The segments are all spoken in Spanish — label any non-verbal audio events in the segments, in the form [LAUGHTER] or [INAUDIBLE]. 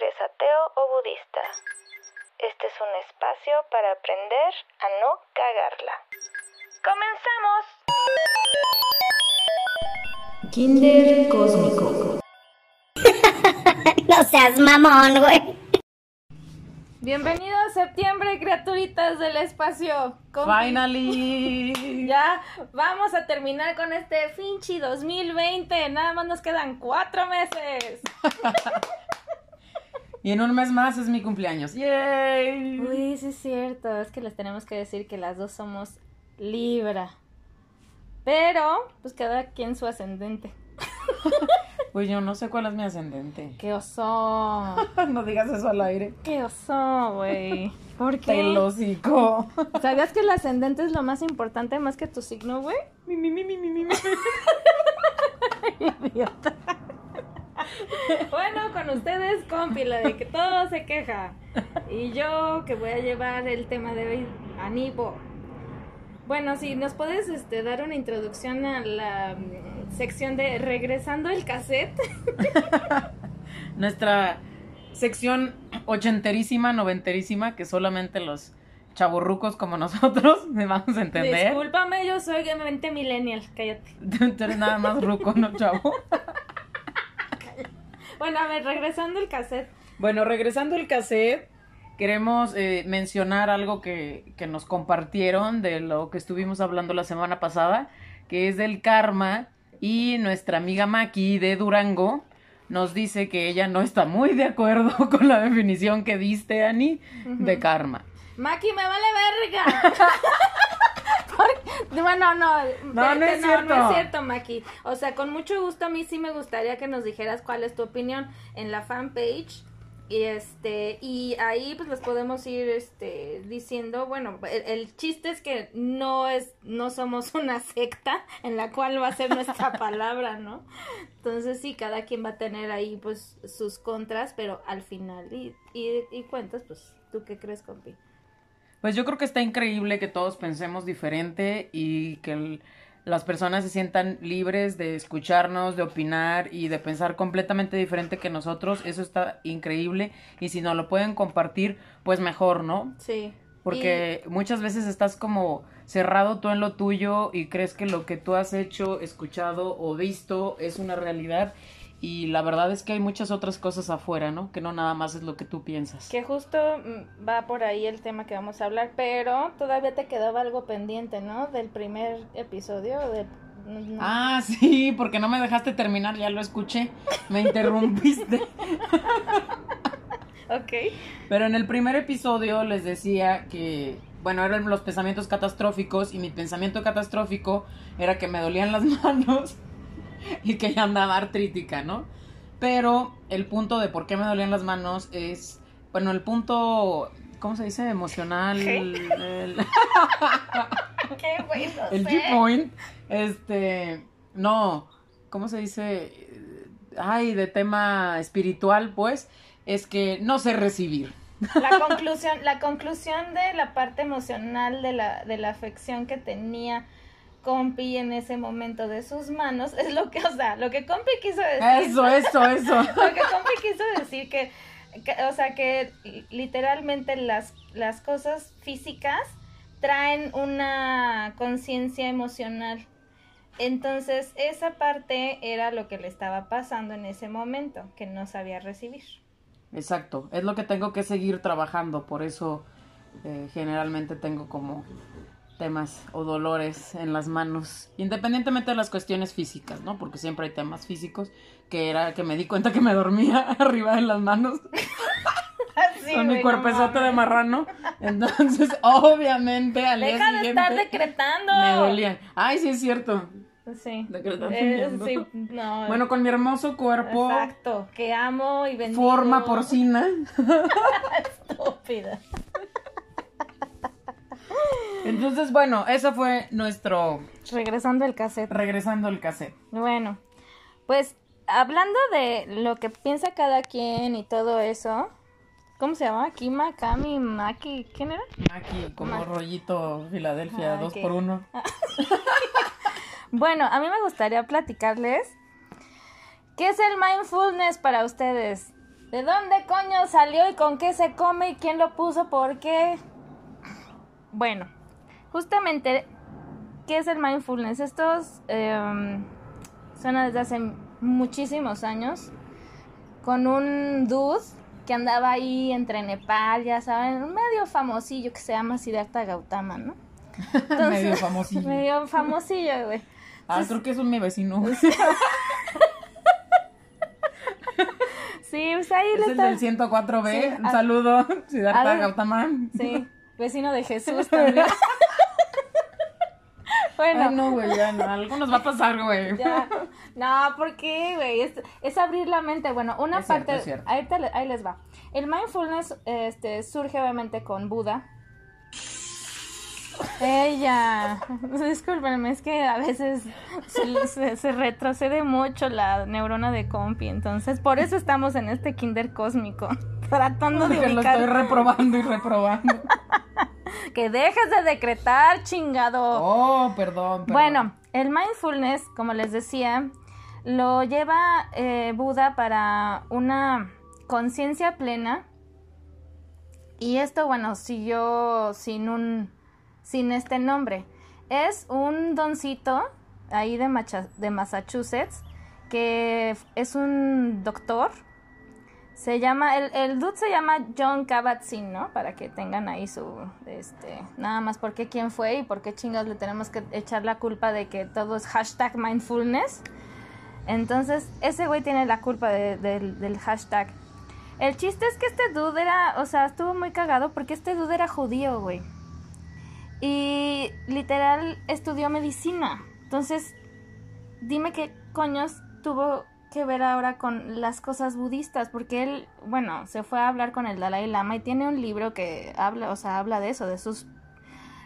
eres ateo o budista. Este es un espacio para aprender a no cagarla. ¡Comenzamos! Kinder Cósmico. [LAUGHS] no seas mamón, güey. Bienvenidos a septiembre, criaturitas del espacio. ¿Cómo- Finally. Ya vamos a terminar con este Finchi 2020. Nada más nos quedan cuatro meses. [LAUGHS] Y en un mes más es mi cumpleaños. ¡Yay! Uy, sí es cierto. Es que les tenemos que decir que las dos somos Libra. Pero, pues cada quien su ascendente. [LAUGHS] Pues yo no sé cuál es mi ascendente. [LAUGHS] ¡Qué oso! [LAUGHS] no digas eso al aire. ¡Qué oso, güey! ¿Por qué? Te lo hocico. ¿Sabías que el ascendente es lo más importante más que tu signo, güey? Mi, mi, mi, mi, mi, mi, mi. Idiota. [LAUGHS] Bueno, con ustedes, compi, la de que todo se queja. Y yo que voy a llevar el tema de hoy, Anibo. Bueno, si nos puedes este, dar una introducción a la mm, sección de Regresando el cassette. [LAUGHS] Nuestra sección ochenterísima, noventerísima, que solamente los chaburrucos como nosotros [LAUGHS] me vamos a entender. Discúlpame, yo soy mente millennial, cállate. Tú eres nada más ruco, ¿no, chavo? Bueno, a ver, regresando el cassette. Bueno, regresando al cassette, queremos eh, mencionar algo que, que nos compartieron de lo que estuvimos hablando la semana pasada, que es del karma, y nuestra amiga Maki de Durango nos dice que ella no está muy de acuerdo [LAUGHS] con la definición que diste, Ani, de karma. Maki, me vale verga. [LAUGHS] Bueno, no. No, no es cierto. No es cierto, Maki. O sea, con mucho gusto a mí sí me gustaría que nos dijeras cuál es tu opinión en la fanpage. Y este, y ahí pues les podemos ir este diciendo, bueno, el, el chiste es que no es, no somos [LAUGHS] una secta en la cual va a ser nuestra [LAUGHS] palabra, ¿no? Entonces sí, cada quien va a tener ahí pues sus contras, pero al final y, y, y cuentas, pues, ¿tú qué crees, compi? Pues yo creo que está increíble que todos pensemos diferente y que el- las personas se sientan libres de escucharnos, de opinar y de pensar completamente diferente que nosotros. Eso está increíble y si no lo pueden compartir, pues mejor, ¿no? Sí. Porque muchas veces estás como cerrado tú en lo tuyo y crees que lo que tú has hecho, escuchado o visto es una realidad y la verdad es que hay muchas otras cosas afuera, ¿no? Que no nada más es lo que tú piensas. Que justo mm, va por ahí el tema que vamos a hablar, pero todavía te quedaba algo pendiente, ¿no? Del primer episodio. De... no- Ah, [LAUGHS] sí, porque no me dejaste terminar, ya lo escuché. Me interrumpiste. [LAUGHS] Ok. Pero en el primer episodio les decía que, bueno, eran los pensamientos catastróficos y mi pensamiento catastrófico era que me dolían las [LAUGHS] manos [LAUGHS] y que ya andaba artrítica, ¿no? Pero el punto de por qué me dolían las manos es, bueno, el punto, ¿cómo se dice? Emocional. ¿Qué? el- [LAUGHS] Qué bueno. el G-Point, este, no, ¿cómo se dice? Ay, de tema espiritual, pues, es que no sé recibir. La [LAUGHS] conclusión, la conclusión de la parte emocional de la, de la afección que tenía Compi en ese momento de sus manos es lo que, o sea, lo que Compi quiso decir. Eso, eso, eso. [LAUGHS] Lo que Compi quiso decir que, que, o sea, que literalmente las, las cosas físicas traen una conciencia emocional. Entonces, esa parte era lo que le estaba pasando en ese momento, que no sabía recibir. Exacto, es lo que tengo que seguir trabajando, por eso eh, generalmente tengo como temas o dolores en las manos, independientemente de las cuestiones físicas, ¿no? Porque siempre hay temas físicos, que era que me di cuenta que me dormía [LAUGHS] arriba de las manos [LAUGHS] Así, con mi no cuerpezote de marrano, entonces [LAUGHS] obviamente al día Deja de estar decretando. me dolían. Ay, sí es cierto. Sí. Eh, sí, no. Bueno, con mi hermoso cuerpo, Exacto, que amo y bendigo. forma porcina. Estúpida. Entonces, bueno, eso fue nuestro Regresando al cassette. regresando al cassette. Bueno, pues hablando de lo que piensa cada quien y todo eso, ¿cómo se llama? Kima, Kami, Maki, ¿quién era? Aquí, como rollito Filadelfia, Ah, dos por uno. [LAUGHS] Bueno, a mí me gustaría platicarles qué es el mindfulness para ustedes. ¿De dónde coño salió y con qué se come y quién lo puso? ¿Por qué? Bueno, justamente, ¿qué es el mindfulness? Estos eh, suena desde hace muchísimos años con un dude que andaba ahí entre Nepal, ya saben, medio famosillo que se llama Siddhartha Gautama, ¿no? [LAUGHS] medio famosillo. Medio famosillo, güey. Ah, creo que es un mi vecino. [LAUGHS] Sí, pues ahí Es le el está... del 104B. Sí, Un a- saludo, [LAUGHS] Siddhartha Gautama. Sí, vecino de Jesús también. Bueno, Ay, no, güey, ya no. Algo nos va a pasar, güey. [LAUGHS] ya. No, ¿por qué, güey? Es, es abrir la mente. Bueno, una Es parte... cierto. Ahí, te ahí les va. El mindfulness este, surge obviamente con Buda. Ella, [LAUGHS] discúlpenme, es que a veces se, se- se retrocede mucho la neurona de compi, entonces por eso estamos en este kinder cósmico, [LAUGHS] tratando de Porque lo ubicar estoy reprobando y reprobando. [LAUGHS] que dejes de decretar, chingado. Oh, perdón, perdón. Bueno, el mindfulness, como les decía, lo lleva eh, Buda para una conciencia plena. Y esto, bueno, siguió sin un, sin este nombre. Es un doncito ahí de, Macha- de Massachusetts que es un doctor. Se llama, el, el dude se llama John Kabat-Zinn, ¿no? Para que tengan ahí su, este, nada más por qué quién fue y por qué chingados le tenemos que echar la culpa de que todo es hashtag mindfulness. Entonces, ese güey tiene la culpa de- del- del hashtag. El chiste es que este dude era, o sea, estuvo muy cagado porque este dude era judío, güey. Y literal estudió medicina. Entonces, dime qué coños tuvo que ver ahora con las cosas budistas, porque él, bueno, se fue a hablar con el Dalai Lama y tiene un libro que habla, o sea, habla de eso, de sus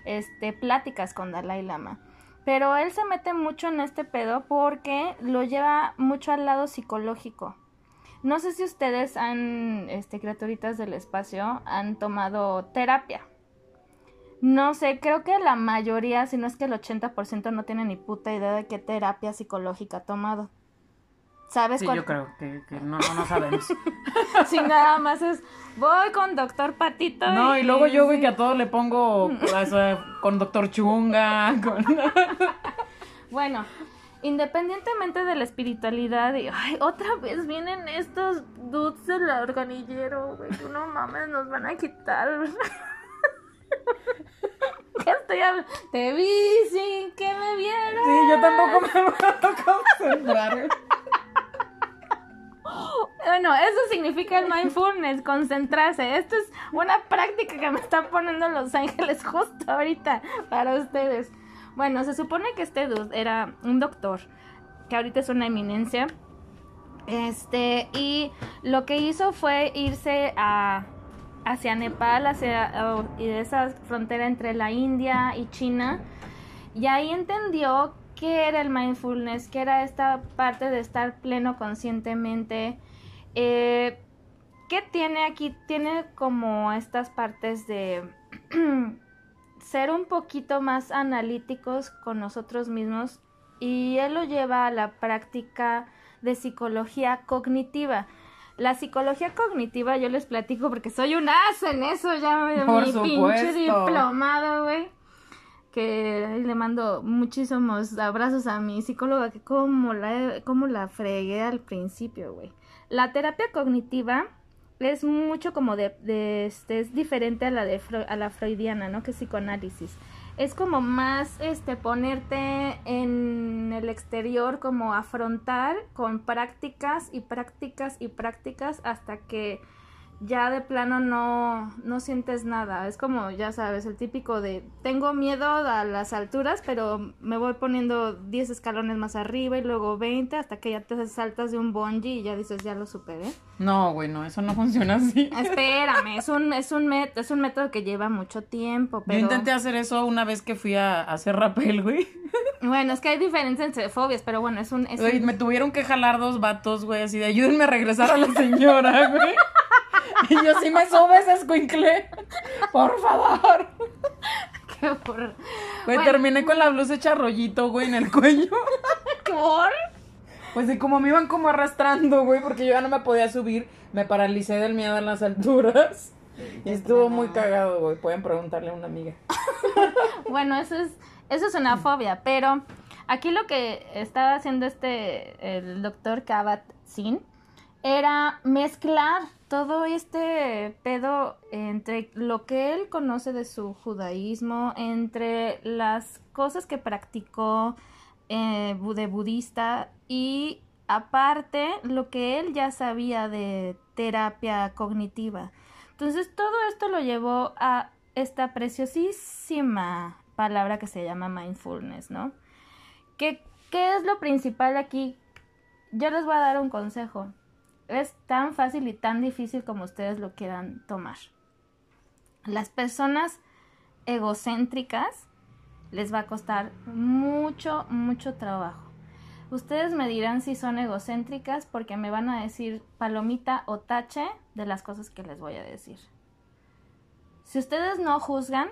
este pláticas con Dalai Lama. Pero él se mete mucho en este pedo porque lo lleva mucho al lado psicológico. No sé si ustedes han, este, criaturitas del espacio, han tomado terapia. No sé, creo que la mayoría, si no es que el 80% no tiene ni puta idea de qué terapia psicológica ha tomado. ¿Sabes Sí, cuál? yo creo que, que no, no, no sabemos. [LAUGHS] Si nada más es, voy con doctor Patito. No, y luego yo, güey, sí. que a todo le pongo o sea, con Doctor Chunga, [LAUGHS] con... Bueno, independientemente de la espiritualidad, y, ay, otra vez vienen estos dudes del organillero, güey, que no mames, nos van a quitar. [LAUGHS] ¿Qué estoy hablando? Te vi sin que me vieras. Sí, yo tampoco me puedo concentrar. Bueno, eso significa el mindfulness, concentrarse. Esto es una práctica que me está poniendo Los Ángeles [LAUGHS] justo ahorita para ustedes. Bueno, se supone que este dude era un doctor, que ahorita es una eminencia. Este, y lo que hizo fue irse a hacia Nepal, hacia uh, y esa frontera entre la India y China. Y ahí entendió qué era el mindfulness, qué era esta parte de estar pleno conscientemente. Eh, ¿Qué tiene aquí? Tiene como estas partes de [CLEARS THROAT] ser un poquito más analíticos con nosotros mismos y él lo lleva a la práctica de psicología cognitiva. La psicología cognitiva yo les platico porque soy un as en eso, ya me Por mi pinche diplomado, güey. Que le mando muchísimos abrazos a mi psicóloga que como la, como la fregué al principio, güey. La terapia cognitiva es mucho como de, de este, es diferente a la de a la freudiana, ¿no? Que es psicoanálisis. Es como más este ponerte en el exterior, como afrontar con prácticas y prácticas y prácticas hasta que ya de plano no, no sientes nada. Es como, ya sabes, el típico de tengo miedo a las alturas, pero me voy poniendo 10 escalones más arriba y luego 20 hasta que ya te saltas de un bungee y ya dices, ya lo superé. No, güey, no, eso no funciona así. [LAUGHS] Espérame, es un, es un, met- es un método que lleva mucho tiempo, pero... Yo intenté hacer eso una vez que fui a, a hacer rapel, güey. [LAUGHS] Bueno, es que hay diferencia entre fobias, pero bueno, es un... Es Güey, un- me tuvieron que jalar dos vatos, güey, así de ayúdenme a regresar a la señora, [LAUGHS] güey. [LAUGHS] Y yo, si me subes, escuincle. Por favor. qué horror. Güey, Bueno. terminé con la blusa hecha rollito, güey, en el cuello. ¿Por? Pues y como me iban como arrastrando, güey, porque yo ya no me podía subir, me paralicé del miedo en las alturas. Y estuvo muy cagado, güey. Pueden preguntarle a una amiga. [LAUGHS] Bueno, eso es, eso es una fobia, pero aquí lo que estaba haciendo este, el doctor Kabat-Zinn, era mezclar todo este pedo entre lo que él conoce de su judaísmo, entre las cosas que practicó eh, de budista y aparte lo que él ya sabía de terapia cognitiva. Entonces todo esto lo llevó a esta preciosísima palabra que se llama mindfulness, ¿no? ¿Qué, qué es lo principal aquí? Yo les voy a dar un consejo. Es tan fácil y tan difícil como ustedes lo quieran tomar. Las personas egocéntricas les va a costar mucho, mucho trabajo. Ustedes me dirán si son egocéntricas porque me van a decir palomita o tache de las cosas que les voy a decir. Si ustedes no juzgan,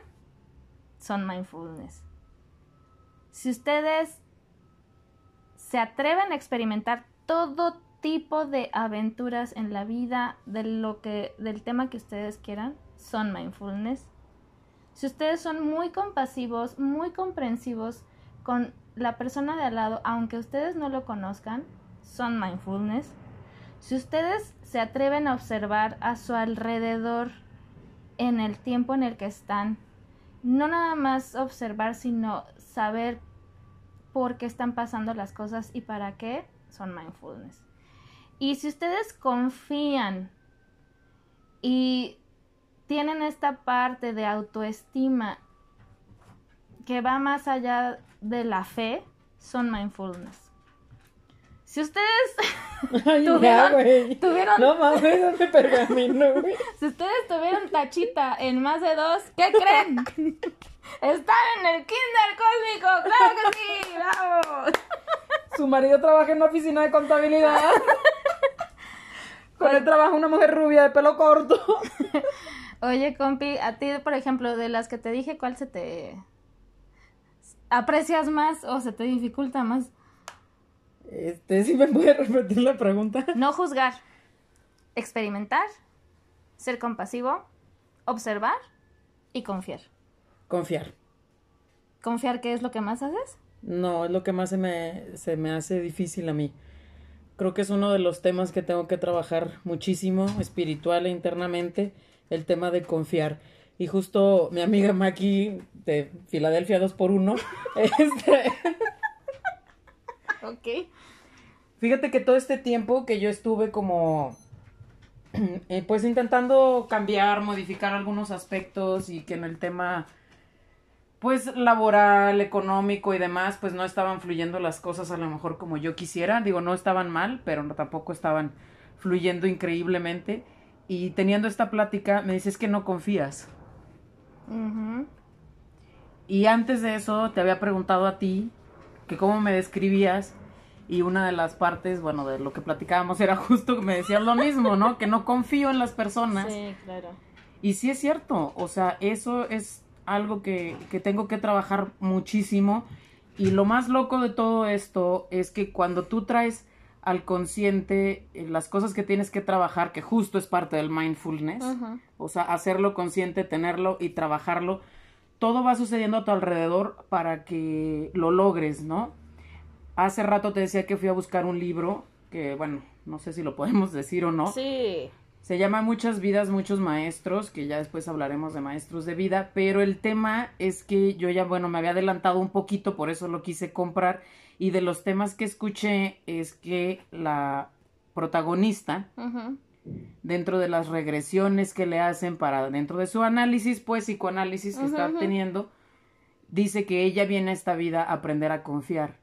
son mindfulness. Si ustedes se atreven a experimentar todo tipo de aventuras en la vida de lo que del tema que ustedes quieran, son mindfulness. Si ustedes son muy compasivos, muy comprensivos con la persona de al lado, aunque ustedes no lo conozcan, son mindfulness. Si ustedes se atreven a observar a su alrededor en el tiempo en el que están, no nada más observar, sino saber por qué están pasando las cosas y para qué, son mindfulness. Y si ustedes confían y tienen esta parte de autoestima que va más allá de la fe, son mindfulness. Si ustedes [LAUGHS] Ay, ya, Tuvieron- güey. tuvieron- No mames, pergamino, güey. [LAUGHS] Si ustedes tuvieron tachita en más de dos, ¿qué creen? [LAUGHS] Están en el Kinder Cósmico, claro que sí, vamos. Su marido trabaja en una oficina de contabilidad. Con él trabaja una mujer rubia de pelo corto. [LAUGHS] Oye, compi, a ti, por ejemplo, de las que te dije, ¿cuál se te aprecias más o se te dificulta más? Este, ¿sí me puede repetir la pregunta? No juzgar, experimentar, ser compasivo, observar y confiar. Confiar. ¿Confiar qué es lo que más haces? No, es lo que más se me, se me hace difícil a mí. Creo que es uno de los temas que tengo que trabajar muchísimo, espiritual e internamente, el tema de confiar. Y justo mi amiga Maki de Filadelfia 2x1, [LAUGHS] este, Ok. Fíjate que todo este tiempo que yo estuve como, [CLEARS THROAT] eh, pues intentando cambiar, modificar algunos aspectos y que en el tema, pues laboral, económico y demás, pues no estaban fluyendo las cosas a lo mejor como yo quisiera. Digo, no estaban mal, pero no, tampoco estaban fluyendo increíblemente. Y teniendo esta plática, me dices que no confías. Y antes de eso te había preguntado a ti que cómo me describías y una de las partes, bueno, de lo que platicábamos era justo que me decías lo mismo, ¿no? Que no confío en las personas. Sí, claro. Y sí es cierto, o sea, eso es algo que, que tengo que trabajar muchísimo. Y lo más loco de todo esto es que cuando tú traes al consciente eh, las cosas que tienes que trabajar, que justo es parte del mindfulness, o sea, hacerlo consciente, tenerlo y trabajarlo, todo va sucediendo a tu alrededor para que lo logres, ¿no? Hace rato te decía que fui a buscar un libro, que bueno, no sé si lo podemos decir o no. Sí. Se llama Muchas vidas, muchos maestros, que ya después hablaremos de maestros de vida, pero el tema es que yo ya, bueno, me había adelantado un poquito, por eso lo quise comprar, y de los temas que escuché es que la protagonista, dentro de las regresiones que le hacen para dentro de su análisis, pues psicoanálisis que está teniendo, dice que ella viene a esta vida a aprender a confiar.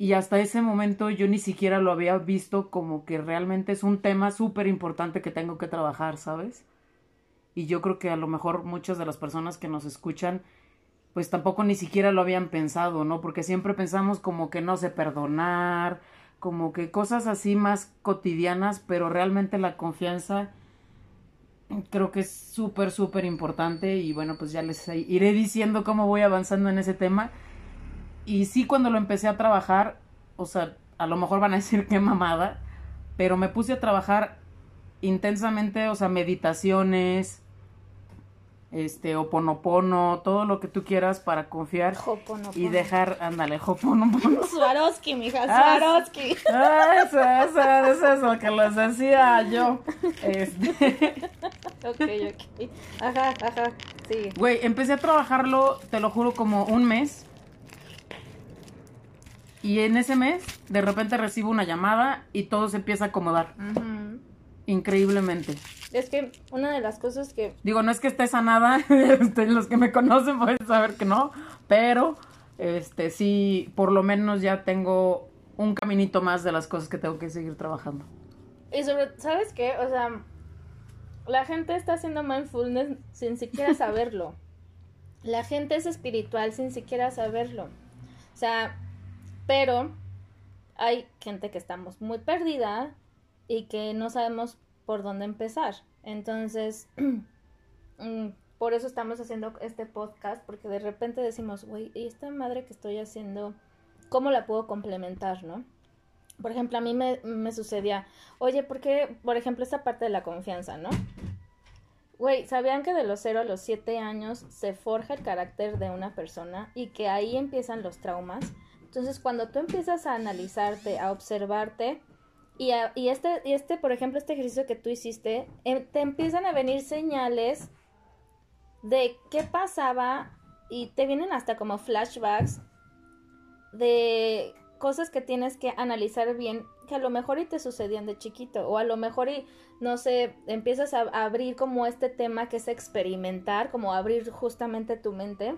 Y hasta ese momento yo ni siquiera lo había visto como que realmente es un tema súper importante que tengo que trabajar, ¿sabes? Y yo creo que a lo mejor muchas de las personas que nos escuchan pues tampoco ni siquiera lo habían pensado, ¿no? Porque siempre pensamos como que no sé perdonar, como que cosas así más cotidianas, pero realmente la confianza creo que es súper, súper importante y bueno, pues ya les iré diciendo cómo voy avanzando en ese tema. Y sí, cuando lo empecé a trabajar, o sea, a lo mejor van a decir qué mamada, pero me puse a trabajar intensamente, o sea, meditaciones, este, oponopono, todo lo que tú quieras para confiar Hoponopono. y dejar, ándale, hoponopono. [LAUGHS] Swarovski, mija, Ah, Swarovski. Ah, eso, eso, eso es lo que les decía yo. Este, [LAUGHS] ok, ok. Ajá, ajá. Sí. güey, empecé a trabajarlo, te lo juro, como un mes. Y en ese mes, de repente recibo una llamada y todo se empieza a acomodar. Increíblemente. Es que una de las cosas que Digo, no es que esté sanada, [LAUGHS] este, los que me conocen pueden saber que no, pero este sí, por lo menos ya tengo un caminito más de las cosas que tengo que seguir trabajando. Y sobre, ¿sabes qué? O sea, la gente está haciendo mindfulness sin siquiera [LAUGHS] saberlo. La gente es espiritual sin siquiera saberlo. O sea, pero hay gente que estamos muy perdida y que no sabemos por dónde empezar. Entonces, [CLEARS THROAT] mm, por eso estamos haciendo este podcast, porque de repente decimos, güey, ¿y esta madre que estoy haciendo, cómo la puedo complementar, no? Por ejemplo, a mí me, me sucedía, oye, ¿por qué, por ejemplo, esta parte de la confianza, ¿no? Güey, ¿sabían que de los 0 a los 7 años se forja el carácter de una persona y que ahí empiezan los traumas? Entonces, cuando tú empiezas a analizarte, a observarte, y, a- y este, y este, por ejemplo, este ejercicio que tú hiciste, em, te empiezan a venir señales de qué pasaba y te vienen hasta como flashbacks de cosas que tienes que analizar bien, que a lo mejor y te sucedían de chiquito, o a lo mejor y, no sé, empiezas a, a abrir como este tema que es experimentar, como abrir justamente tu mente,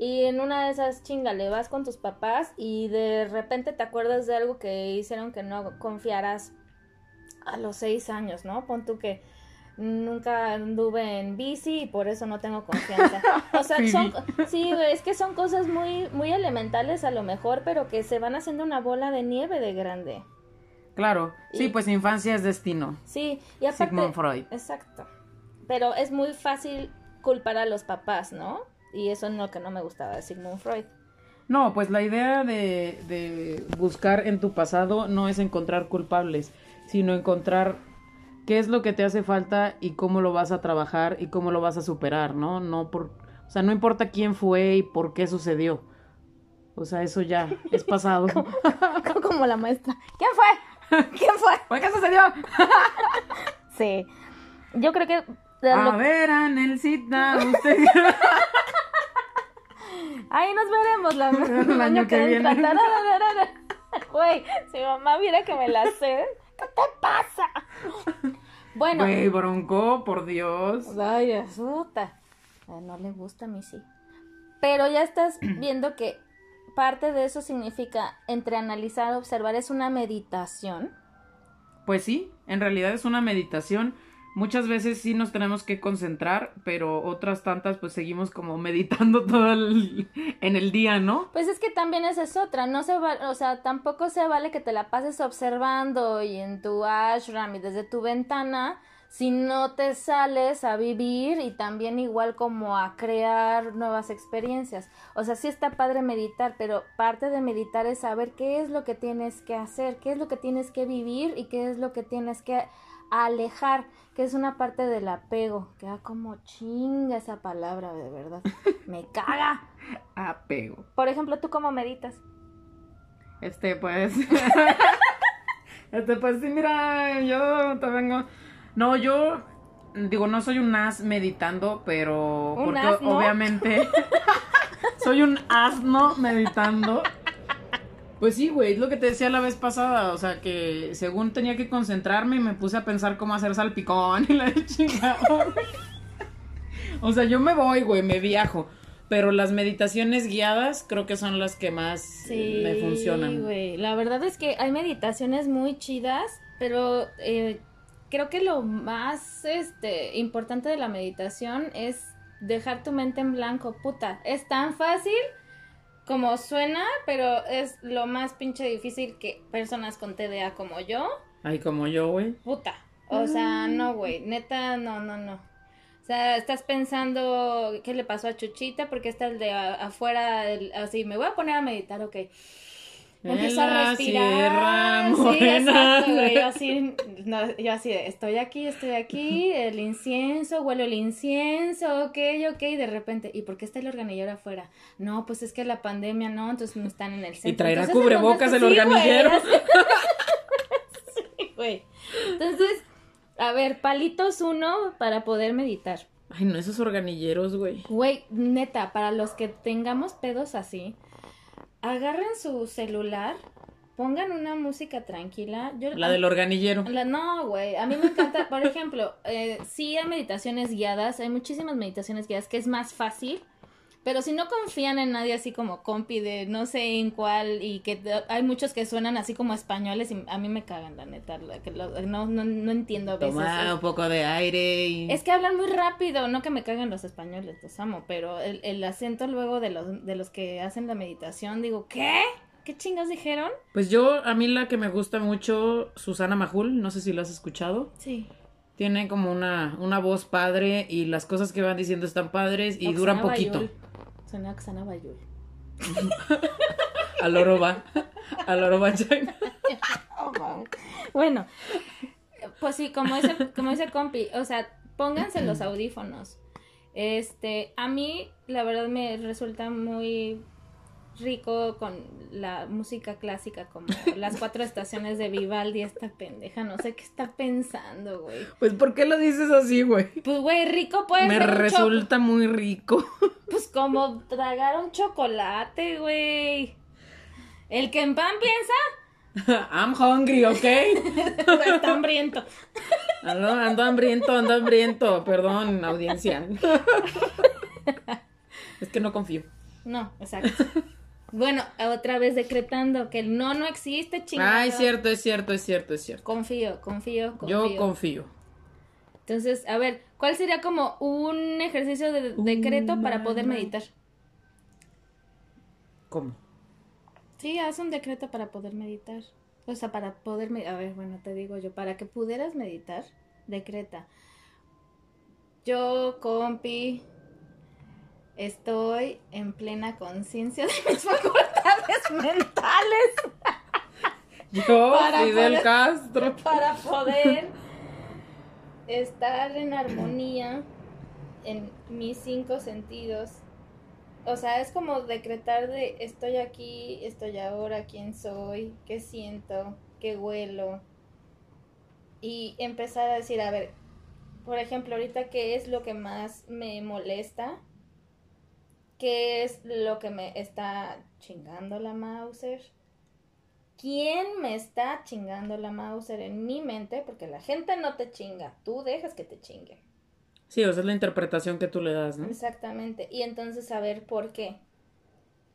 y en una de esas chingale vas con tus papás y de repente te acuerdas de algo que hicieron que no confiaras a los seis años, ¿no? Pon tú que nunca anduve en bici y por eso no tengo confianza. [LAUGHS] O sea, son, sí, es que son cosas muy, muy elementales a lo mejor, pero que se van haciendo una bola de nieve de grande. Claro, sí, Y- pues infancia es destino. Sí, y aparte... Sigmund Freud. Exacto. Pero es muy fácil culpar a los papás, ¿no? Y eso es lo que no me gustaba de Sigmund Freud. No, pues la idea de, de buscar en tu pasado no es encontrar culpables, sino encontrar qué es lo que te hace falta y cómo lo vas a trabajar y cómo lo vas a superar, ¿no? No por, o sea, no importa quién fue y por qué sucedió. O sea, eso ya es pasado. [LAUGHS] [LAUGHS] Como la maestra. ¿Quién fue? ¿Quién fue? ¿Por qué sucedió? [LAUGHS] Sí. Yo creo que... A ver, Anelcita, usted. [LAUGHS] Ahí nos veremos la, [LAUGHS] el, El año, que, entra. viene. [LAUGHS] Güey, si mamá viera que me la sé, ¿qué te pasa? Bueno, Güey, bronco, por Dios. ay, asusta. No le gusta a mí sí. Pero ya estás [CLEARS THROAT] viendo que parte de eso significa entre analizar, observar, es una meditación. Pues sí, en realidad es una meditación. Muchas veces sí nos tenemos que concentrar, pero otras tantas pues seguimos como meditando [LAUGHS] todo el, en el día, ¿no? Pues es que también esa es otra, no se va, o sea, tampoco se vale que te la pases observando y en tu ashram y desde tu ventana si no te sales a vivir y también igual como a crear nuevas experiencias. O sea, sí está padre meditar, pero parte de meditar es saber qué es lo que tienes que hacer, qué es lo que tienes que vivir y qué es lo que tienes que alejar, que es una parte del apego, que ah, como chinga esa palabra, de verdad, me [LAUGHS] caga. Apego. Por ejemplo, ¿tú cómo meditas? Este, pues. [LAUGHS] este, pues sí, mira, yo te vengo. No, yo. Digo, no soy un as meditando, pero. ¿Un porque asno? obviamente. [LAUGHS] soy un asno meditando. Pues sí, güey, es lo que te decía la vez pasada. O sea, que según tenía que concentrarme y me puse a pensar cómo hacer salpicón y la [LAUGHS] chingada. O sea, yo me voy, güey, me viajo. Pero las meditaciones guiadas creo que son las que más me funcionan. güey. La verdad es que hay meditaciones muy chidas, pero eh, creo que lo más este, importante de la meditación es dejar tu mente en blanco. Puta, es tan fácil como suena, pero es lo más pinche difícil que personas con TDA como yo. Ay, como yo, güey. Puta. O sea, no, güey. Neta, no, no, no. O sea, estás pensando qué le pasó a Chuchita porque está el de afuera, el- así, me voy a poner a meditar, ok. Empiezo a respirar. Sí, exacto, güey. Yo así, no, yo así de, estoy aquí, estoy aquí, el incienso, huelo el incienso, ok, ok, y de repente, ¿y por qué está el organillero afuera? No, pues es que la pandemia, no, entonces no están en el centro. Y traerá Entonces, cubrebocas el sí, organillero. [LAUGHS] sí, güey. Entonces, a ver, palitos uno para poder meditar. Ay, no, esos organilleros, güey. Güey, neta, para los que tengamos pedos así, agarren su celular, pongan una música tranquila. Yo, La del organillero. la- no, güey, a mí me encanta, por ejemplo, eh, sí hay meditaciones guiadas, hay muchísimas meditaciones guiadas que es más fácil, pero si no confían en nadie así como compi de no sé en cuál y que hay muchos que suenan así como españoles y a mí me cagan la neta, la- que lo- no, no, no entiendo a veces. Toma un poco de aire y... Es que hablan muy rápido, no que me caguen los españoles, los amo, pero el, el acento luego de los, de los que hacen la meditación, digo, ¿qué? ¿Qué chingas dijeron? Pues yo, a mí la que me gusta mucho, Susana Majul, no sé si lo has escuchado. Sí. Tiene como una, una voz padre y las cosas que van diciendo están padres y duran poquito. Suena [LAUGHS] a Oxana Bayul. Al oro va. Al oro va China. [LAUGHS] Bueno, pues sí, como dice, como dice compi, o sea, pónganse los audífonos. Este, a mí, la verdad, me resulta muy rico con la música clásica, como las cuatro estaciones de Vivaldi, esta pendeja, no sé qué está pensando, güey. Pues, ¿por qué lo dices así, güey? Pues, güey, rico puede Me ser un cho- resulta muy rico. Pues como tragar un chocolate, güey. El que en pan piensa, [LAUGHS] I'm hungry, ¿ok? [LAUGHS] está hambriento. Ando, ando hambriento, ando hambriento. Perdón, audiencia. [LAUGHS] Es que no confío. No, exacto. Bueno, otra vez decretando que el no no existe, chingado. Ay, cierto, es cierto, es cierto, es cierto. Confío, confío, confío. Yo confío. Entonces, a ver, ¿cuál sería como un ejercicio de decreto para poder meditar? ¿Cómo? Sí, haz un decreto para poder meditar. O sea, para poder meditar. A ver, bueno, te digo yo, para que pudieras meditar, decreta. Yo, compi, estoy en plena conciencia de mis [LAUGHS] facultades mentales Yo, Para Fidel poder- Castro. para poder estar en armonía en mis cinco sentidos. O sea, es como decretar de estoy aquí, estoy ahora, quién soy, qué siento, qué huelo. Y empezar a decir, a ver, por ejemplo, ahorita qué es lo que más me molesta, qué es lo que me está chingando la Mauser, quién me está chingando la Mauser en mi mente, porque la gente no te chinga, tú dejas que te chinguen. Sí, o sea, es la interpretación que tú le das, ¿no? Exactamente. Y entonces saber por qué.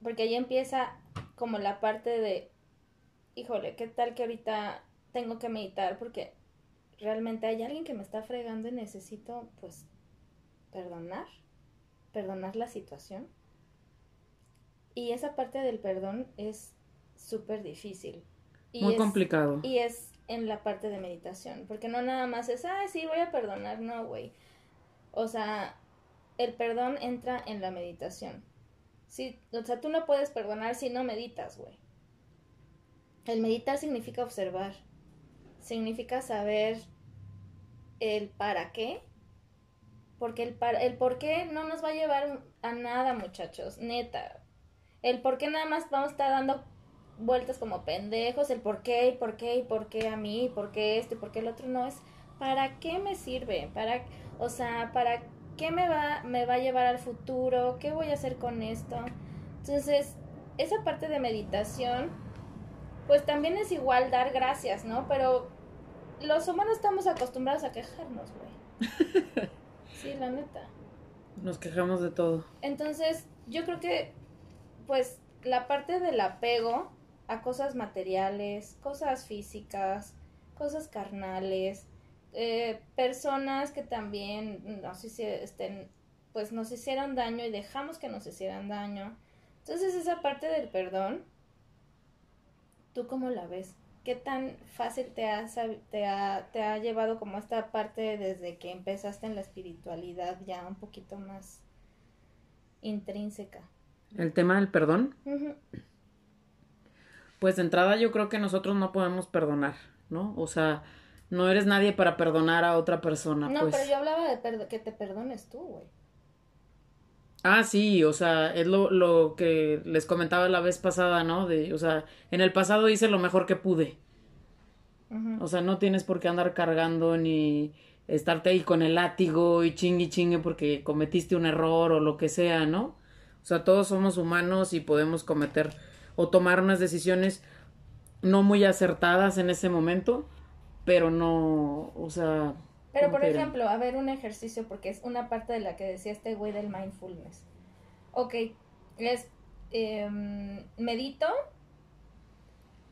Porque ahí empieza como la parte de, híjole, ¿qué tal que ahorita tengo que meditar? Porque realmente hay alguien que me está fregando y necesito, pues, perdonar, perdonar la situación. Y esa parte del perdón es súper difícil. Y Muy es- complicado. y es en la parte de meditación, porque no nada más es, ah, sí, voy a perdonar, no, güey. O sea, el perdón entra en la meditación. Sí, o sea, tú no puedes perdonar si no meditas, güey. El meditar significa observar, significa saber el para qué, porque el, para, el por qué no nos va a llevar a nada, muchachos, neta. El por qué nada más vamos a estar dando vueltas como pendejos, el por qué, y por qué, y por qué a mí, y por qué esto, y por qué el otro, no es para qué me sirve, para, o sea, para qué me va, me va a llevar al futuro, qué voy a hacer con esto. Entonces, esa parte de meditación, pues también es igual dar gracias, ¿no? Pero los humanos estamos acostumbrados a quejarnos, güey. [LAUGHS] Sí, la neta. Nos quejamos de todo. Entonces, yo creo que, pues, la parte del apego a cosas materiales, cosas físicas, cosas carnales, eh, personas que también nos, hici- estén, pues, nos hicieron daño y dejamos que nos hicieran daño. Entonces, esa parte del perdón, ¿tú cómo la ves? ¿Qué tan fácil te ha, te ha, te ha llevado como esta parte desde que empezaste en la espiritualidad ya un poquito más intrínseca? El tema del perdón. Pues de entrada yo creo que nosotros no podemos perdonar, ¿no? O sea, no eres nadie para perdonar a otra persona, No, pues. pero yo hablaba de que te perdones tú, güey. Ah, sí, o sea, es lo, lo que les comentaba la vez pasada, ¿no? De, o sea, en el pasado hice lo mejor que pude. O sea, no tienes por qué andar cargando ni estarte ahí con el látigo y chingue y chingue porque cometiste un error o lo que sea, ¿no? O sea, todos somos humanos y podemos cometer o tomar unas decisiones no muy acertadas en ese momento, pero no, o sea... Pero, ¿cómo por ejemplo, a ver, un ejercicio, porque es una parte de la que decía este güey del mindfulness. Ok, es, em, medito,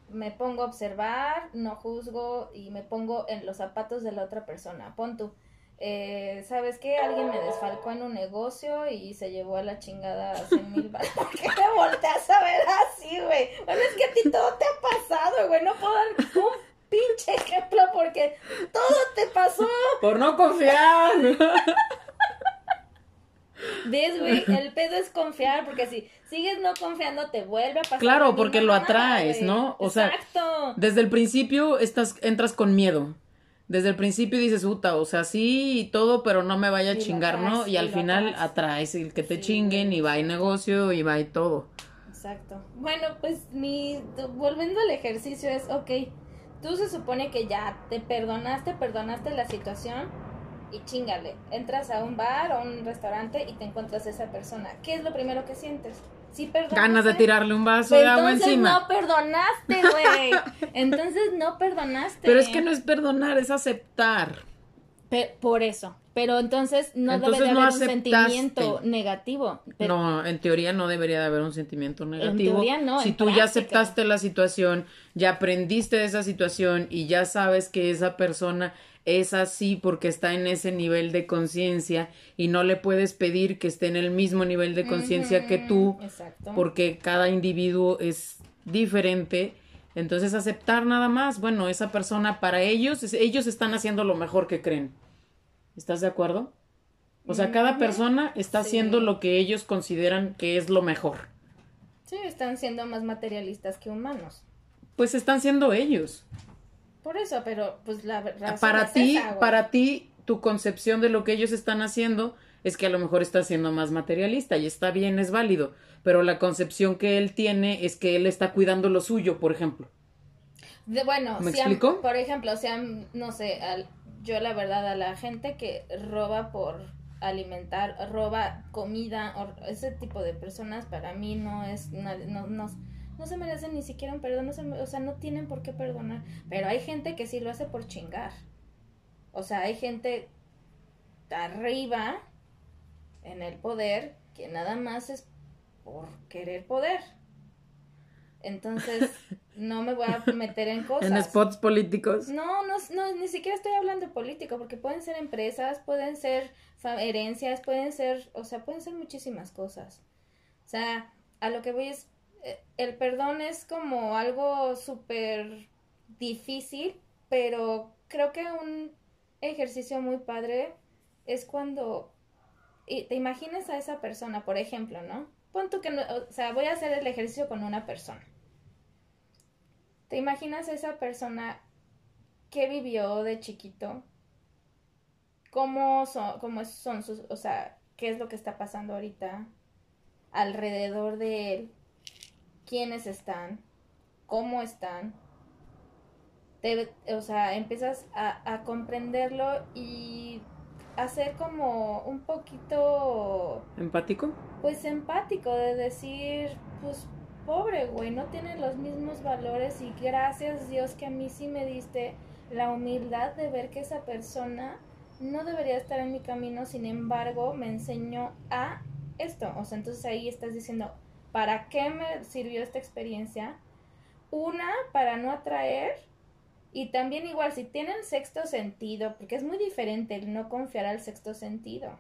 me pongo a observar, no juzgo y me pongo en los zapatos de la otra persona. Pon tú, eh, ¿sabes qué? Alguien me desfalcó en un negocio y se llevó a la chingada 100 mil. [LAUGHS] ¿Por qué me volteas a ver así, güey? Bueno, es que a ti todo te ha pasado, güey. No puedo dar un pinche ejemplo porque todo te pasó. Por no confiar. ¿Ves, güey? El pedo es confiar, porque si sigues no confiando, te vuelve a pasar. Claro, la porque lo atraes. ¿no? O sea, Exacto. Desde el principio estás, entras con miedo. Desde el principio dices, puta, o sea, sí y todo, pero no me vaya a Y chingar, ¿no? Y y al final atraes. atraes el que te Sí, chinguen y va y negocio y va y todo. Exacto. Bueno, pues mi. Volviendo al ejercicio, es, ok. Tú se supone que ya te perdonaste, perdonaste la situación y chingale. Entras a un bar o un restaurante y te encuentras a esa persona. ¿Qué es lo primero que sientes? Sí. Ganas de tirarle un vaso de agua Entonces encima. no perdonaste, güey. [LAUGHS] Entonces no perdonaste. Pero es que no es perdonar, es aceptar. Pe- por eso. Pero entonces no Entonces debe de no haber un sentimiento negativo. Pero- No, en teoría no debería de haber un sentimiento negativo. teoría no, si en tú ya aceptaste la situación, ya aprendiste de esa situación y ya sabes que esa persona es así porque está en ese nivel de conciencia y no le puedes pedir que esté en el mismo nivel de conciencia que tú Exacto. porque cada individuo es diferente. Entonces aceptar nada más, bueno, esa persona para ellos, ellos están haciendo lo mejor que creen. ¿Estás de acuerdo? O sea, cada persona está Sí. haciendo lo que ellos consideran que es lo mejor. Sí, están siendo más materialistas que humanos. Pues están siendo ellos. Por eso, pero pues la razón Para es ti, esa, para ti, tu concepción de lo que ellos están haciendo es que a lo mejor está siendo más materialista y está bien, es válido. Pero la concepción que él tiene es que él está cuidando lo suyo, por ejemplo. De- bueno, ¿Me si han- explico? por ejemplo, si han- no sé, al- yo la verdad a la gente que roba por alimentar, roba comida, o ese tipo de personas para mí no es, no, no, no se merecen ni siquiera un perdón, o sea, no tienen por qué perdonar, pero hay gente que sí lo hace por chingar, o sea, hay gente arriba en el poder que nada más es por querer poder. Entonces, no me voy a [LAUGHS] meter en cosas. En spots políticos. No, no, no, ni siquiera estoy hablando de político, porque pueden ser empresas, pueden ser herencias, pueden ser, o sea, pueden ser muchísimas cosas. O sea, a lo que voy es, eh, el perdón es como algo súper difícil, pero creo que un ejercicio muy padre es cuando y te imaginas a esa persona, por ejemplo, ¿no? Pon tú que, no, o sea, voy a hacer el ejercicio con una persona. ¿Te imaginas a esa persona que vivió de chiquito? ¿Cómo son, cómo son sus, o sea, qué es lo que está pasando ahorita alrededor de él? ¿Quiénes están? ¿Cómo están? Te- o sea, empiezas a, a comprenderlo y a ser como un poquito ¿Empático? pues empático de decir, pues pobre güey, no tiene los mismos valores y gracias Dios que a mí sí me diste la humildad de ver que esa persona no debería estar en mi camino, sin embargo me enseñó a esto, o sea, entonces ahí estás diciendo, ¿para qué me sirvió esta experiencia? Una, para no atraer y también igual, si tienen sexto sentido, porque es muy diferente el no confiar al sexto sentido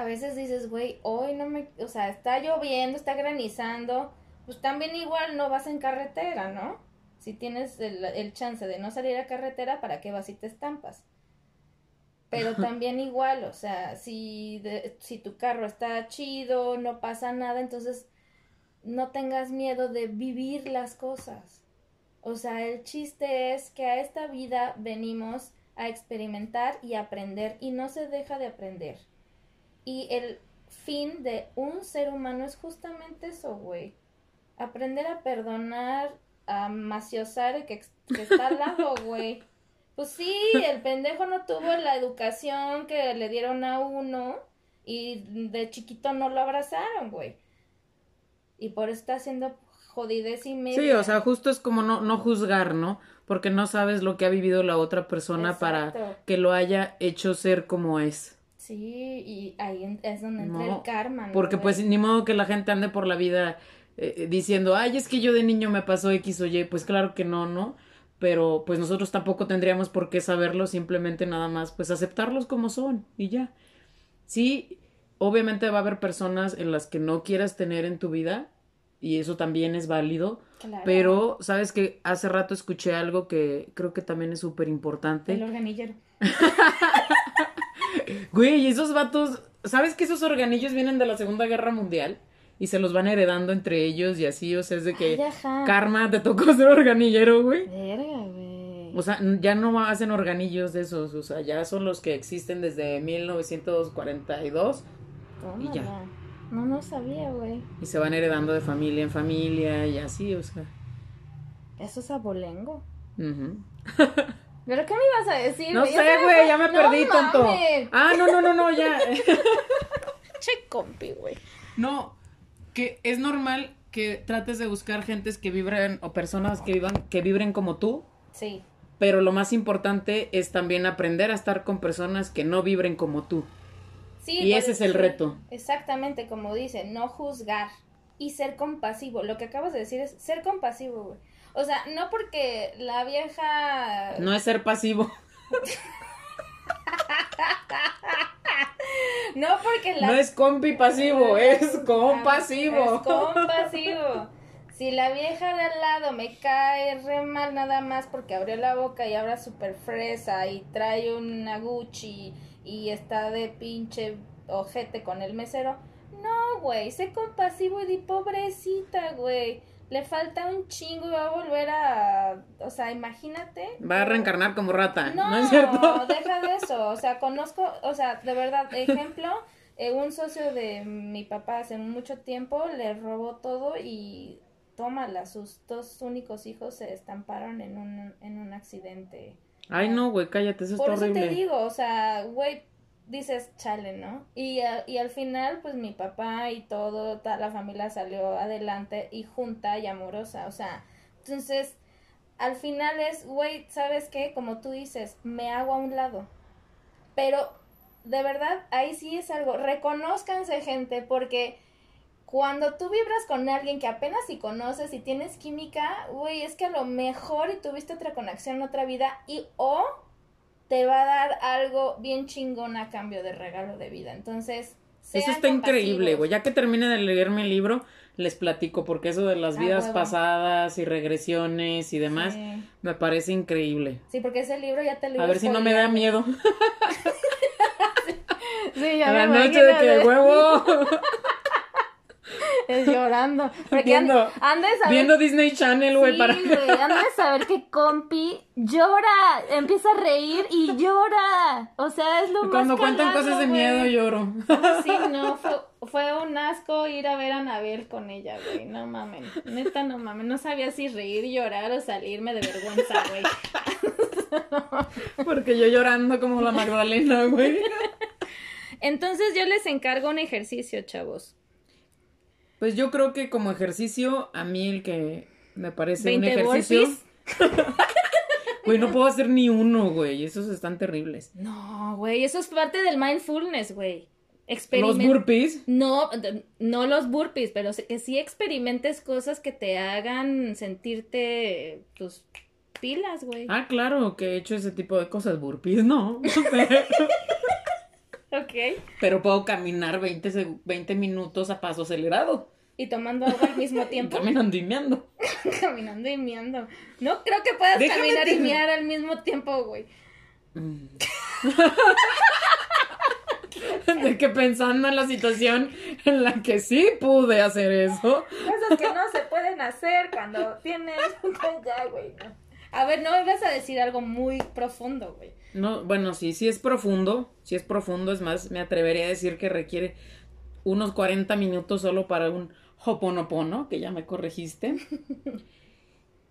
a veces dices, güey, hoy no me, o sea, está lloviendo, está granizando, pues también igual no vas en carretera, ¿no? Si tienes el, el chance de no salir a carretera, ¿para qué vas y te estampas? Pero también igual, o sea, si, de- si tu carro está chido, no pasa nada, entonces no tengas miedo de vivir las cosas. O sea, el chiste es que a esta vida venimos a experimentar y aprender y no se deja de aprender. Y el fin de un ser humano es justamente eso, güey. Aprender a perdonar a maciosar que, que está al lado, [LAUGHS] güey. Pues sí, el pendejo no tuvo la educación que le dieron a uno y de chiquito no lo abrazaron, güey. Y por eso está haciendo jodidez y media. Sí, o sea, justo es como no, no juzgar, ¿no? Porque no sabes lo que ha vivido la otra persona para que lo haya hecho ser como es. Sí, y ahí es donde entra No, el karma. ¿no, Porque pues ni modo que la gente ande por la vida eh, eh, diciendo, ay, es que yo de niño me pasó X o Y. Pues claro que no, ¿no? Pero pues nosotros tampoco tendríamos por qué saberlo, simplemente nada más pues aceptarlos como son y ya. Sí, obviamente va a haber personas en las que no quieras tener en tu vida y eso también es válido. Claro. Pero, ¿sabes que Hace rato escuché algo que creo que también es súper importante. El organillero. [LAUGHS] Güey, esos vatos, ¿sabes que esos organillos vienen de la Segunda Guerra Mundial? Y se los van heredando entre ellos y así, o sea, es de que Ay, karma te tocó ser organillero, güey. Verga, güey. O sea, ya no hacen organillos de esos, o sea, ya son los que existen desde 1942 y ya. Tómala. No, no sabía, güey. y se van heredando de familia en familia y así, o sea. Eso es abolengo. ujú. [LAUGHS] ¿Pero qué me ibas a decir, No sé, güey, ya me No perdí, tonto. mames. Ah, no, no, no, no, ya. [LAUGHS] Che compi, güey. No, que es normal que trates de buscar gentes que vibren o personas que vivan, que vibren como tú, Sí. pero lo más importante es también aprender a estar con personas que no vibren como tú. Sí, Y por- ese es el reto. Exactamente, como dice, no juzgar y ser compasivo. Lo que acabas de decir es ser compasivo, güey. O sea, no porque la vieja... No es ser pasivo, [LAUGHS] No porque la... no es compi pasivo, [LAUGHS] es compasivo. Es compasivo. [LAUGHS] Si la vieja de al lado me cae re mal nada más porque abrió la boca y habla súper fresa y trae una Gucci y está de pinche ojete con el mesero. No, güey, sé compasivo y di pobrecita, güey. Le falta un chingo y va a volver a... O sea, imagínate. Va a reencarnar como rata, ¿no, No, es cierto? [LAUGHS] deja de eso. O sea, conozco, o sea, de verdad, ejemplo, eh, un socio de mi papá hace mucho tiempo le robó todo y tómala, sus dos únicos hijos se estamparon en un, en un accidente. Ay, no, güey, cállate, eso Por está eso horrible. te digo, o sea, güey, dices, chale, ¿no? Y, a- y al final, pues mi papá y todo, toda la familia salió adelante y junta y amorosa, o sea, entonces, al final es, güey, ¿sabes qué? Como tú dices, me hago a un lado. Pero, de verdad, ahí sí es algo, reconózcanse gente, porque cuando tú vibras con alguien que apenas si conoces y tienes química, güey, es que a lo mejor y tuviste otra conexión otra vida y o te va a dar algo bien chingón a cambio de regalo de vida. Entonces, Eso está increíble, güey. Ya que termine de leerme el libro, les platico, porque eso de las Ah, vidas huevo. pasadas y regresiones y demás, Sí. me parece increíble. Sí, porque ese libro ya te lo A ver si no me da miedo. [LAUGHS] Sí, [LAUGHS] A la noche de que huevo. [LAUGHS] [LAUGHS] Es llorando. Porque Viendo- han, han de saber Viendo Disney Channel, güey, Sí, para. güey, han de saber que compi llora, empieza a reír y llora. O sea, es lo Cuando más cuentan cagado, cosas de güey. miedo lloro. Sí, [LAUGHS] no, fue, fue un asco ir a ver a Anabel con ella, güey. No mamen. Neta, no mamen. No sabía si reír, llorar o salirme de vergüenza, güey. [LAUGHS] Porque yo llorando como la Magdalena, güey. Entonces yo les encargo un ejercicio, chavos. Pues yo creo que como ejercicio, a mí el que me parece un 20 ejercicio. [LAUGHS] Güey, no puedo hacer ni uno, güey. Esos están terribles. No, güey, eso es parte del mindfulness, güey. Los burpees. No, no los burpees, pero que sí experimentes cosas que te hagan sentirte, pues, pilas, güey. Ah, claro, que he hecho ese tipo de cosas. Burpees, no. [LAUGHS] [LAUGHS] Ok. Pero puedo caminar 20, seg- 20 minutos a paso acelerado. Y tomando agua al mismo [LAUGHS] tiempo. Caminando y meando. [LAUGHS] Caminando y miando. No creo que puedas Déjame caminar y miar al mismo tiempo, güey. Mm. [LAUGHS] de que pensando en la situación en la que sí pude hacer eso. Cosas que no se pueden hacer cuando tienes. ya, güey. no. A ver, no me vas a decir algo muy profundo, güey. No, bueno, sí, sí es profundo, sí es profundo, es más, me atrevería a decir que requiere unos 40 minutos solo para un hoponopono, que ya me corregiste.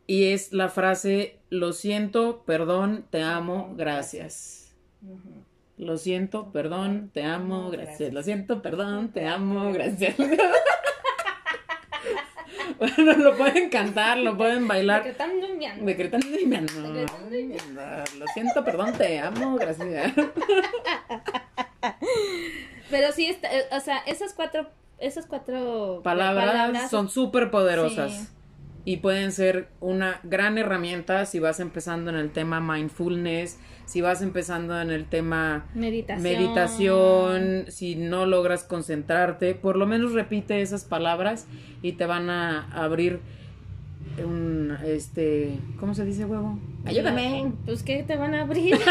Y es la frase, lo siento, perdón, te amo, gracias. Lo siento, perdón, te amo, gracias. Lo siento, perdón, te amo, gracias. [LAUGHS] bueno, lo pueden cantar, lo pueden bailar. Decretando y miando. Decretando miando. Lo siento, perdón, te amo, gracias. [LAUGHS] Pero sí, está, eh, o sea, esas cuatro, esas cuatro Palabras son súper poderosas. Sí. Y pueden ser una gran herramienta si vas empezando en el tema mindfulness, si vas empezando en el tema meditación. meditación, si no logras concentrarte, por lo menos repite esas palabras y te van a abrir un, este, ¿cómo se dice huevo? Ayúdame. Pues que te van a abrir. [LAUGHS]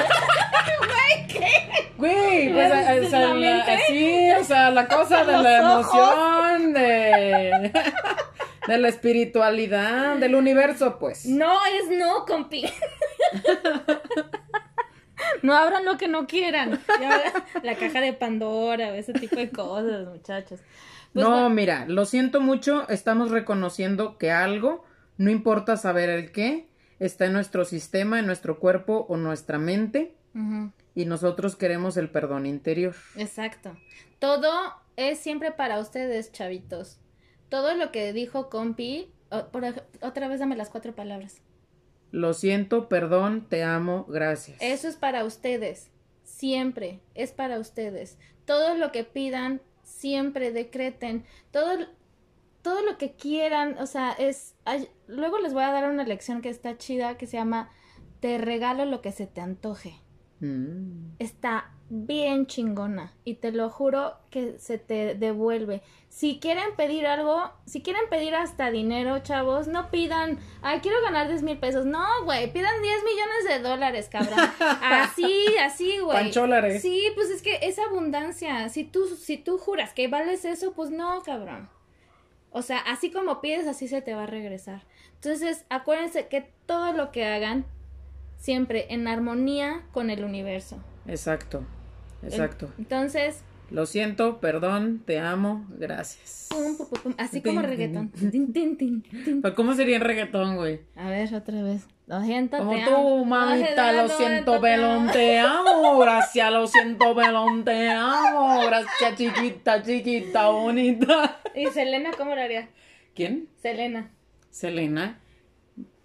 Güey, pues, ¿La- o sea, la así, o sea, la cosa [LAUGHS] de la emoción, de, de la espiritualidad, del universo, pues. No es no, compi. [LAUGHS] No abran lo que no quieran. Ya, La caja de Pandora, ese tipo de cosas, muchachos. Pues no, bueno, mira, lo siento mucho, estamos reconociendo que algo, no importa saber el qué, está en nuestro sistema, en nuestro cuerpo o nuestra mente, y nosotros queremos el perdón interior. exacto. Todo es siempre para ustedes, chavitos. Todo lo que dijo compi, por otra vez dame las cuatro palabras. Lo siento, perdón, te amo, gracias. Eso es para ustedes. Siempre es para ustedes. Todo lo que pidan, siempre decreten. Todo, todo lo que quieran, o sea, es... luego les voy a dar una lección que está chida, que se llama Te regalo lo que se te antoje. Mm. Está bien chingona y te lo juro que se te devuelve. Si quieren pedir algo, si quieren pedir hasta dinero, chavos, no pidan, ay, quiero ganar 10 mil pesos. No, güey, pidan 10 millones de dólares, cabrón. [LAUGHS] Así, así, güey. Pancholares. Sí, pues es que es abundancia. Si tú, si tú juras que vales eso, pues no, cabrón. O sea, así como pides, así se te va a regresar. Entonces, acuérdense que todo lo que hagan, siempre en armonía con el universo. Exacto, exacto. Entonces, Lo siento, perdón, te amo, gracias. pum, pum, pum, pum, así Tin, como reggaetón. tin. Tin, ¿Cómo sería en reggaetón, güey? A ver, otra vez. Lo siento, Como te tú, amo. mamita, lo Lo siento, pelón, te amo. Gracias, lo siento, pelón, te amo. Gracias, chiquita, chiquita, bonita. ¿Y Selena cómo lo haría? ¿Quién? Selena. Selena.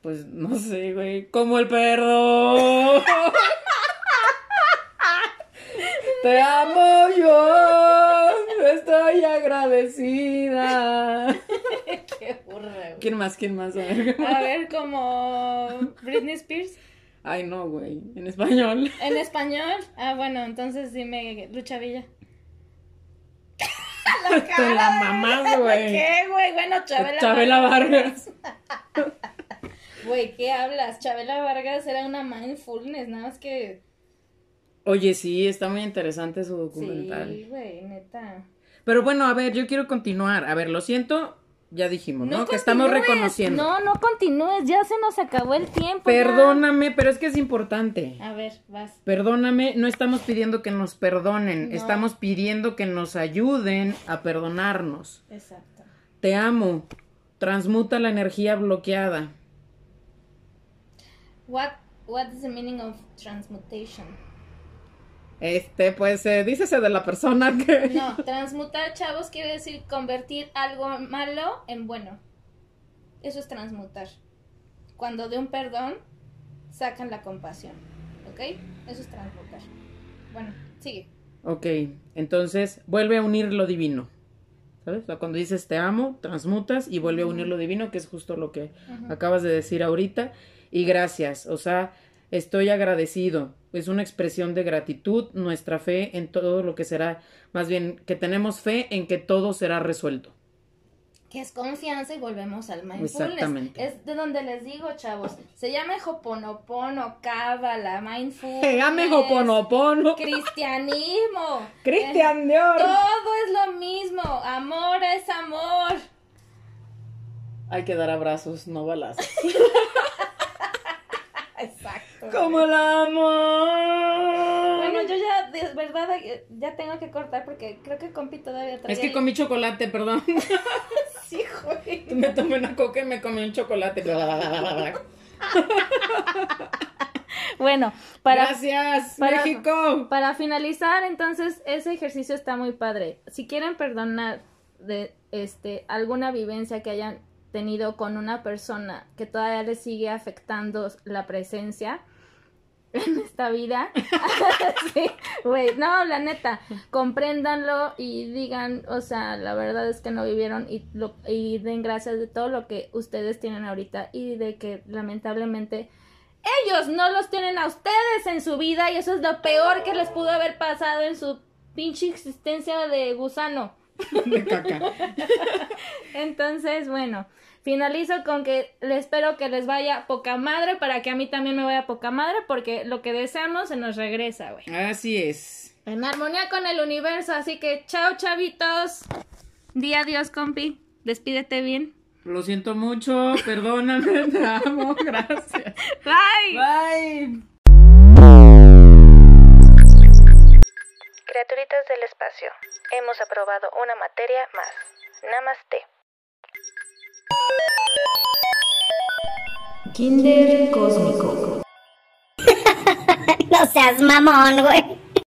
Pues no sé, güey. Como el perro. Te amo yo. Estoy agradecida. [LAUGHS] Qué burra, güey. ¿Quién más? ¿Quién más? A ver. A ver, como Britney Spears. Ay, no, güey. En español. En español. Ah, bueno, entonces dime Lucha Villa. [LAUGHS] Te la mamás, güey. ¿Qué, güey? Bueno, Chabela, Chabela Vargas. [LAUGHS] Güey, ¿qué hablas? Chabela Vargas era una mindfulness, nada más que... Oye, sí, está muy interesante su documental. Sí, güey, neta. Pero bueno, a ver, yo quiero continuar. A ver, lo siento, ya dijimos, ¿no? que estamos reconociendo. No, no continúes, ya se nos acabó el tiempo. ya. Perdóname, pero es que es importante. A ver, vas. Perdóname, no estamos pidiendo que nos perdonen, No. estamos pidiendo que nos ayuden a perdonarnos. Exacto. Te amo. Transmuta la energía bloqueada. What, what is the meaning of transmutation? Este, pues, eh, dícese de la persona [LAUGHS] que... No, transmutar, chavos, quiere decir convertir algo malo en bueno. Eso es transmutar. Cuando de un perdón sacan la compasión. ¿Ok? Eso es transmutar. Bueno, sigue. Ok, entonces vuelve a unir lo divino. ¿Sabes? O sea, cuando dices te amo, transmutas y vuelve a unir lo divino, que es justo lo que acabas de decir ahorita. Y gracias, o sea, estoy agradecido. Es una expresión de gratitud, nuestra fe en todo lo que será, más bien que tenemos fe en que todo será resuelto. que es confianza y volvemos al mindfulness. Exactamente. Es de donde les digo, chavos, se llama Hoponopono, Cábala, mindfulness. Se llama Hoponopono. Cristianismo. [LAUGHS] Cristian Dior. Todo es lo mismo, amor es amor. Hay que dar abrazos, no balazos. [LAUGHS] [LAUGHS] Exacto. Como el amor. Bueno, yo ya, de verdad, ya tengo que cortar porque creo que compi todavía trae Es que ahí- comí chocolate, perdón. [LAUGHS] Sí, güey. Me tomé una coca y me comí un chocolate. [LAUGHS] Bueno, para, Gracias, para- México. para finalizar, entonces, ese ejercicio está muy padre. Si quieren perdonar de este alguna vivencia que hayan tenido con una persona que todavía les sigue afectando la presencia en [LAUGHS] esta vida, [LAUGHS] sí, güey, no, la neta, compréndanlo y digan, o sea, la verdad es que no vivieron y, lo, y den gracias de todo lo que ustedes tienen ahorita y de que lamentablemente ellos no los tienen a ustedes en su vida y eso es lo peor que les pudo haber pasado en su pinche existencia de gusano. De caca. [LAUGHS] Entonces, bueno, finalizo con que le espero que les vaya poca madre para que a mí también me vaya poca madre porque lo que deseamos se nos regresa, güey. Así es. En armonía con el universo, así que chao chavitos. Di adiós, compi. Despídete bien. Lo siento mucho, perdóname, [LAUGHS] te amo, gracias. Bye. Bye. Criaturitas del espacio, hemos aprobado una materia más. Namaste. Kinder Cósmico. [LAUGHS] No seas mamón, güey.